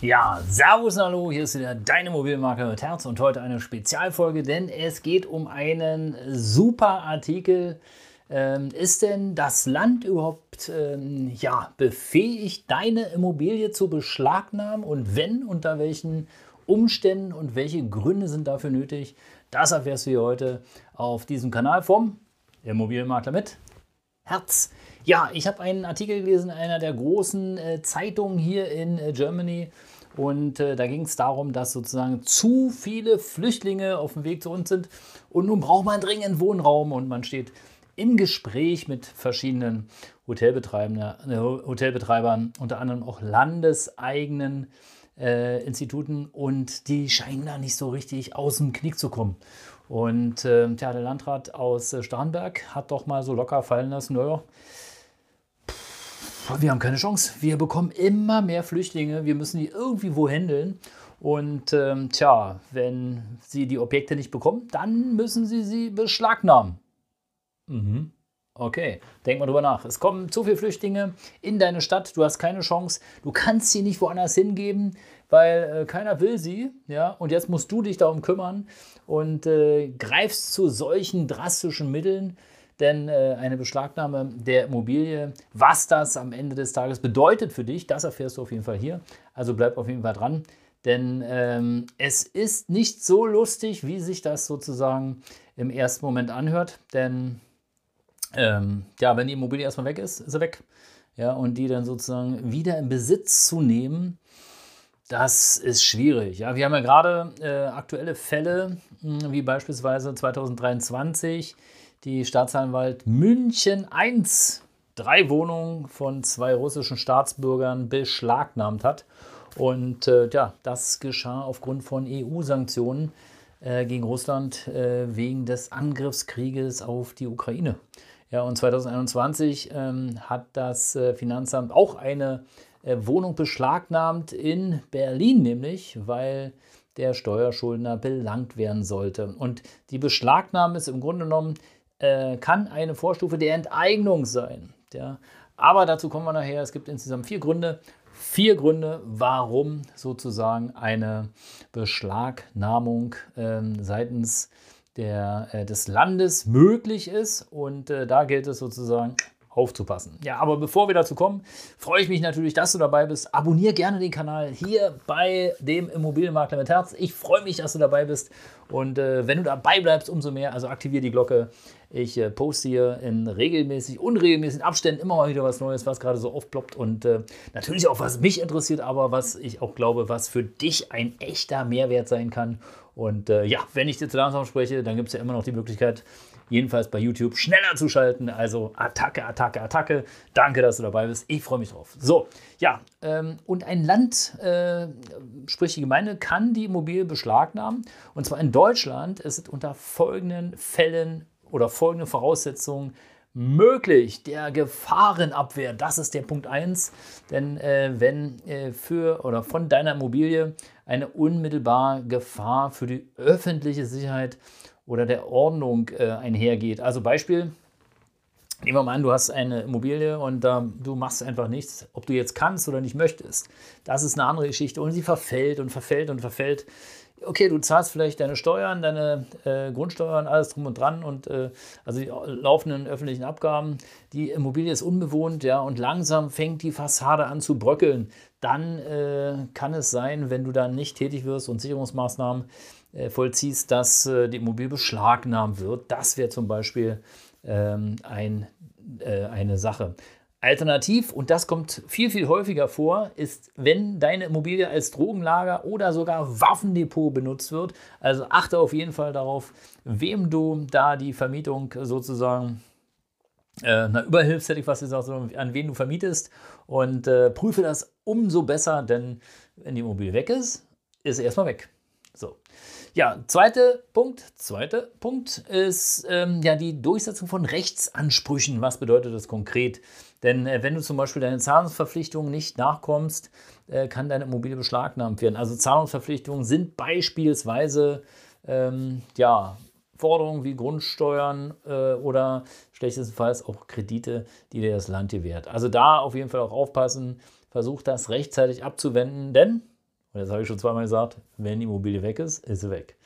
Ja, Servus, hallo, hier ist wieder dein Immobilienmakler mit Herz und heute eine Spezialfolge, denn es geht um einen super Artikel. Ähm, ist denn das Land überhaupt ähm, ja, befähigt, deine Immobilie zu beschlagnahmen und wenn, unter welchen Umständen und welche Gründe sind dafür nötig? Das erfährst du hier heute auf diesem Kanal vom Immobilienmakler mit Herz. Ja, ich habe einen Artikel gelesen in einer der großen äh, Zeitungen hier in äh, Germany. Und äh, da ging es darum, dass sozusagen zu viele Flüchtlinge auf dem Weg zu uns sind. Und nun braucht man dringend Wohnraum und man steht im Gespräch mit verschiedenen Hotelbetreibern, äh, Hotelbetreibern unter anderem auch landeseigenen äh, Instituten. Und die scheinen da nicht so richtig aus dem Knick zu kommen. Und äh, tja, der Landrat aus äh, Starnberg hat doch mal so locker fallen lassen, naja, wir haben keine Chance. Wir bekommen immer mehr Flüchtlinge. Wir müssen die irgendwie wo händeln. Und ähm, tja, wenn sie die Objekte nicht bekommen, dann müssen sie sie beschlagnahmen. Mhm. Okay, denk mal drüber nach. Es kommen zu viele Flüchtlinge in deine Stadt, du hast keine Chance, du kannst sie nicht woanders hingeben, weil äh, keiner will sie. Ja? Und jetzt musst du dich darum kümmern und äh, greifst zu solchen drastischen Mitteln denn äh, eine Beschlagnahme der Immobilie, was das am Ende des Tages bedeutet für dich, das erfährst du auf jeden Fall hier. Also bleib auf jeden Fall dran, denn ähm, es ist nicht so lustig, wie sich das sozusagen im ersten Moment anhört, denn ähm, ja, wenn die Immobilie erstmal weg ist, ist sie weg. Ja, und die dann sozusagen wieder in Besitz zu nehmen, das ist schwierig. Ja, wir haben ja gerade äh, aktuelle Fälle, hm, wie beispielsweise 2023 die Staatsanwalt München I drei Wohnungen von zwei russischen Staatsbürgern beschlagnahmt hat. Und äh, ja, das geschah aufgrund von EU-Sanktionen äh, gegen Russland äh, wegen des Angriffskrieges auf die Ukraine. Ja, und 2021 ähm, hat das äh, Finanzamt auch eine Wohnung beschlagnahmt in Berlin, nämlich, weil der Steuerschuldner belangt werden sollte. Und die Beschlagnahme ist im Grunde genommen äh, kann eine Vorstufe der Enteignung sein. Ja. Aber dazu kommen wir nachher. Es gibt insgesamt vier Gründe. Vier Gründe, warum sozusagen eine Beschlagnahmung äh, seitens der, äh, des Landes möglich ist. Und äh, da gilt es sozusagen aufzupassen. Ja, aber bevor wir dazu kommen, freue ich mich natürlich, dass du dabei bist. Abonniere gerne den Kanal hier bei dem Immobilienmakler mit Herz. Ich freue mich, dass du dabei bist. Und äh, wenn du dabei bleibst, umso mehr. Also aktiviere die Glocke. Ich äh, poste hier in regelmäßig, unregelmäßigen Abständen immer mal wieder was Neues, was gerade so aufploppt. Und äh, natürlich auch, was mich interessiert, aber was ich auch glaube, was für dich ein echter Mehrwert sein kann. Und äh, ja, wenn ich dir zu langsam spreche, dann gibt es ja immer noch die Möglichkeit, jedenfalls bei YouTube schneller zu schalten. Also Attacke, Attacke, Attacke. Danke, dass du dabei bist. Ich freue mich drauf. So, ja, ähm, und ein Land, äh, sprich die Gemeinde, kann die Immobilie beschlagnahmen. Und zwar in Deutschland ist es unter folgenden Fällen oder folgenden Voraussetzungen möglich. Der Gefahrenabwehr, das ist der Punkt 1. Denn äh, wenn äh, für oder von deiner Immobilie eine unmittelbare Gefahr für die öffentliche Sicherheit oder der Ordnung äh, einhergeht. Also Beispiel, nehmen wir mal an, du hast eine Immobilie und äh, du machst einfach nichts, ob du jetzt kannst oder nicht möchtest. Das ist eine andere Geschichte und sie verfällt und verfällt und verfällt. Okay, du zahlst vielleicht deine Steuern, deine äh, Grundsteuern, alles drum und dran und äh, also die laufenden öffentlichen Abgaben. Die Immobilie ist unbewohnt, ja, und langsam fängt die Fassade an zu bröckeln. Dann äh, kann es sein, wenn du dann nicht tätig wirst und Sicherungsmaßnahmen vollziehst, dass äh, die Immobilie beschlagnahmt wird. Das wäre zum Beispiel ähm, ein, äh, eine Sache. Alternativ, und das kommt viel, viel häufiger vor, ist, wenn deine Immobilie als Drogenlager oder sogar Waffendepot benutzt wird. Also achte auf jeden Fall darauf, wem du da die Vermietung sozusagen äh, na, überhilfst, hätte ich fast gesagt, an wen du vermietest. Und äh, prüfe das umso besser, denn wenn die Immobilie weg ist, ist sie erstmal weg. So. Ja, zweiter Punkt, zweiter Punkt ist ähm, ja die Durchsetzung von Rechtsansprüchen. Was bedeutet das konkret? Denn äh, wenn du zum Beispiel deine Zahlungsverpflichtungen nicht nachkommst, äh, kann deine Immobilie beschlagnahmt werden. Also Zahlungsverpflichtungen sind beispielsweise ähm, ja, Forderungen wie Grundsteuern äh, oder schlechtestenfalls auch Kredite, die dir das Land gewährt. Also da auf jeden Fall auch aufpassen, versuch das rechtzeitig abzuwenden, denn, und das habe ich schon zweimal gesagt, wenn die Immobilie weg ist, ist sie weg.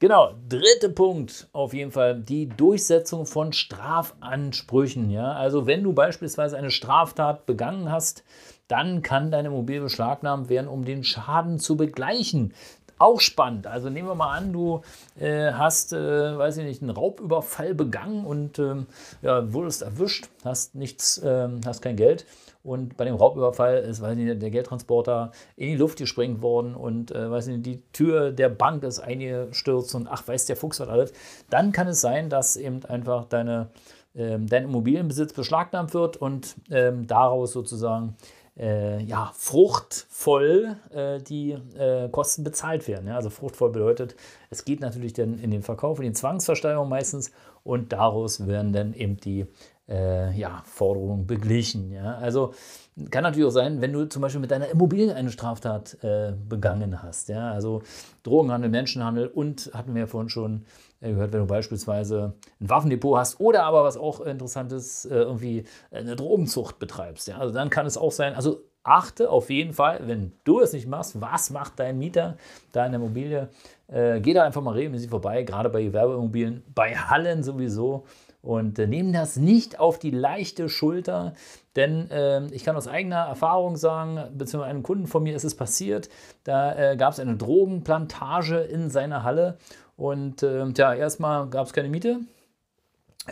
Genau, dritter Punkt auf jeden Fall, die Durchsetzung von Strafansprüchen. Ja? Also wenn du beispielsweise eine Straftat begangen hast, dann kann deine Immobilie beschlagnahmt werden, um den Schaden zu begleichen. Auch spannend. Also nehmen wir mal an, du äh, hast, äh, weiß ich nicht, einen Raubüberfall begangen und ähm, ja, wurdest erwischt, hast nichts, ähm, hast kein Geld. Und bei dem Raubüberfall ist, weiß ich nicht, der Geldtransporter in die Luft gesprengt worden und äh, weiß nicht, die Tür der Bank ist eingestürzt und ach, weiß der Fuchs was alles. Dann kann es sein, dass eben einfach deine, ähm, dein Immobilienbesitz beschlagnahmt wird und ähm, daraus sozusagen äh, ja, fruchtvoll äh, die äh, Kosten bezahlt werden. Ja? Also fruchtvoll bedeutet, es geht natürlich dann in den Verkauf, in die Zwangsversteigerung meistens und daraus werden dann eben die äh, ja, Forderungen beglichen. Ja? Also kann natürlich auch sein, wenn du zum Beispiel mit deiner Immobilie eine Straftat äh, begangen hast. Ja? Also Drogenhandel, Menschenhandel und hatten wir ja vorhin schon äh, gehört, wenn du beispielsweise ein Waffendepot hast oder aber was auch interessant ist, äh, irgendwie eine Drogenzucht betreibst. Ja? Also dann kann es auch sein, also achte auf jeden Fall, wenn du es nicht machst, was macht dein Mieter da in der Immobilie? Äh, geh da einfach mal regelmäßig vorbei, gerade bei Gewerbeimmobilien, bei Hallen sowieso und äh, nehmen das nicht auf die leichte Schulter, denn äh, ich kann aus eigener Erfahrung sagen, beziehungsweise einem Kunden von mir ist es passiert, da äh, gab es eine Drogenplantage in seiner Halle und ähm, ja, erstmal gab es keine Miete,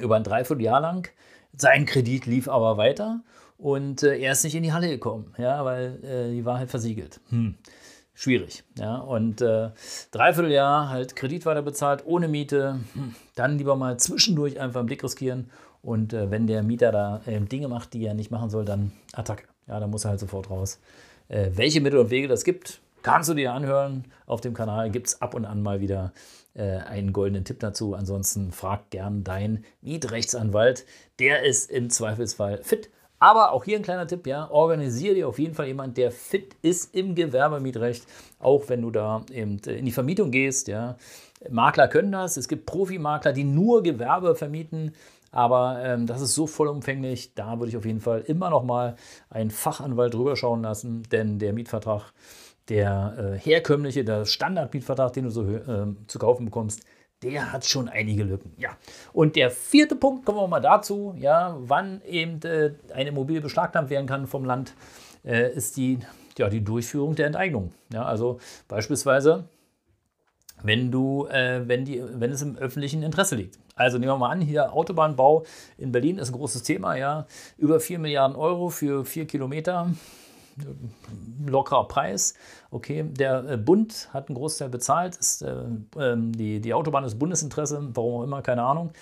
über ein Dreivierteljahr lang. Sein Kredit lief aber weiter und äh, er ist nicht in die Halle gekommen, ja, weil äh, die war halt versiegelt. Hm schwierig. Ja? Und äh, dreiviertel Jahr halt Kredit weiter bezahlt, ohne Miete, hm, dann lieber mal zwischendurch einfach einen Blick riskieren. Und äh, wenn der Mieter da äh, Dinge macht, die er nicht machen soll, dann Attacke. Ja, dann muss er halt sofort raus. Äh, welche Mittel und Wege das gibt, kannst du dir anhören. Auf dem Kanal gibt es ab und an mal wieder äh, einen goldenen Tipp dazu. Ansonsten frag gern deinen Mietrechtsanwalt. Der ist im Zweifelsfall fit aber auch hier ein kleiner Tipp, ja, organisiere dir auf jeden Fall jemand, der fit ist im Gewerbemietrecht, auch wenn du da eben in die Vermietung gehst, ja. Makler können das, es gibt Profimakler, die nur Gewerbe vermieten, aber ähm, das ist so vollumfänglich, da würde ich auf jeden Fall immer noch mal einen Fachanwalt drüber schauen lassen, denn der Mietvertrag, der äh, herkömmliche, der Standardmietvertrag, den du so äh, zu kaufen bekommst, der hat schon einige Lücken. Ja. Und der vierte Punkt, kommen wir mal dazu, ja, wann eben äh, eine Immobilie beschlagnahmt werden kann vom Land, äh, ist die, ja, die Durchführung der Enteignung. Ja, also beispielsweise, wenn, du, äh, wenn, die, wenn es im öffentlichen Interesse liegt. Also nehmen wir mal an, hier Autobahnbau in Berlin ist ein großes Thema, ja, über 4 Milliarden Euro für 4 Kilometer lockerer Preis. Okay, der äh, Bund hat einen Großteil bezahlt. Ist, äh, ähm, die, die Autobahn ist Bundesinteresse, warum auch immer, keine Ahnung.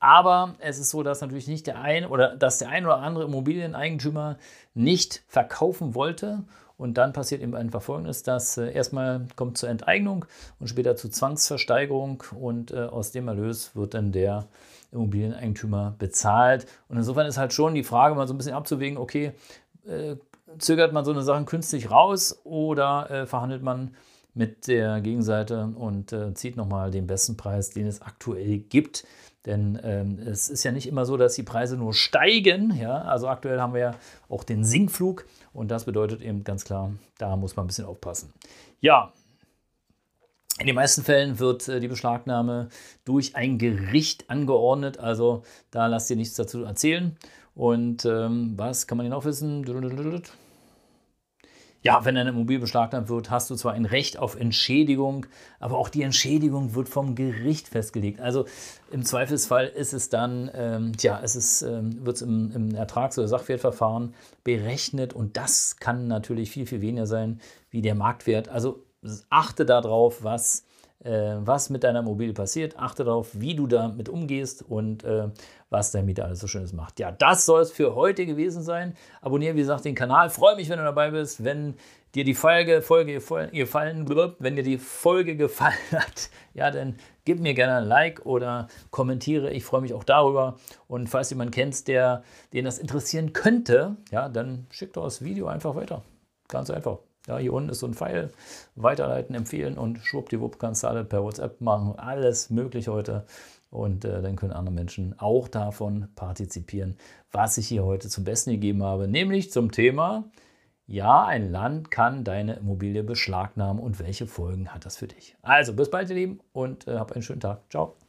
Aber es ist so, dass natürlich nicht der ein oder dass der ein oder andere Immobilieneigentümer nicht verkaufen wollte. Und dann passiert eben einfach Folgendes, dass äh, erstmal kommt zur Enteignung und später zur Zwangsversteigerung und äh, aus dem Erlös wird dann der Immobilieneigentümer bezahlt. Und insofern ist halt schon die Frage mal so ein bisschen abzuwägen, okay, äh, zögert man so eine Sache künstlich raus oder äh, verhandelt man mit der Gegenseite und äh, zieht nochmal den besten Preis, den es aktuell gibt. Denn ähm, es ist ja nicht immer so, dass die Preise nur steigen. Ja? Also aktuell haben wir ja auch den Sinkflug und das bedeutet eben ganz klar, da muss man ein bisschen aufpassen. Ja, in den meisten Fällen wird äh, die Beschlagnahme durch ein Gericht angeordnet. Also da lasst ihr nichts dazu erzählen. Und ähm, was kann man hier noch wissen? Ja, wenn eine Immobilie beschlagnahmt wird, hast du zwar ein Recht auf Entschädigung, aber auch die Entschädigung wird vom Gericht festgelegt. Also im Zweifelsfall ist es dann, ähm, ja, es ähm, wird im, im Ertrags- oder Sachwertverfahren berechnet und das kann natürlich viel, viel weniger sein wie der Marktwert. Also achte darauf, was was mit deiner Immobilie passiert. Achte darauf, wie du damit umgehst und äh, was der Mieter alles so Schönes macht. Ja, das soll es für heute gewesen sein. Abonniere, wie gesagt, den Kanal. Freue mich, wenn du dabei bist. Wenn dir die Folge, Folge gefallen, wenn dir die Folge gefallen hat, ja, dann gib mir gerne ein Like oder kommentiere. Ich freue mich auch darüber. Und falls jemand kennst, der den das interessieren könnte, ja, dann schick doch das Video einfach weiter. Ganz einfach. Ja, hier unten ist so ein Pfeil. Weiterleiten, empfehlen und schwuppdiwupp kannst du alle per WhatsApp machen. Alles möglich heute. Und äh, dann können andere Menschen auch davon partizipieren, was ich hier heute zum Besten gegeben habe. Nämlich zum Thema, ja, ein Land kann deine Immobilie beschlagnahmen und welche Folgen hat das für dich? Also bis bald, ihr Lieben, und äh, habt einen schönen Tag. Ciao.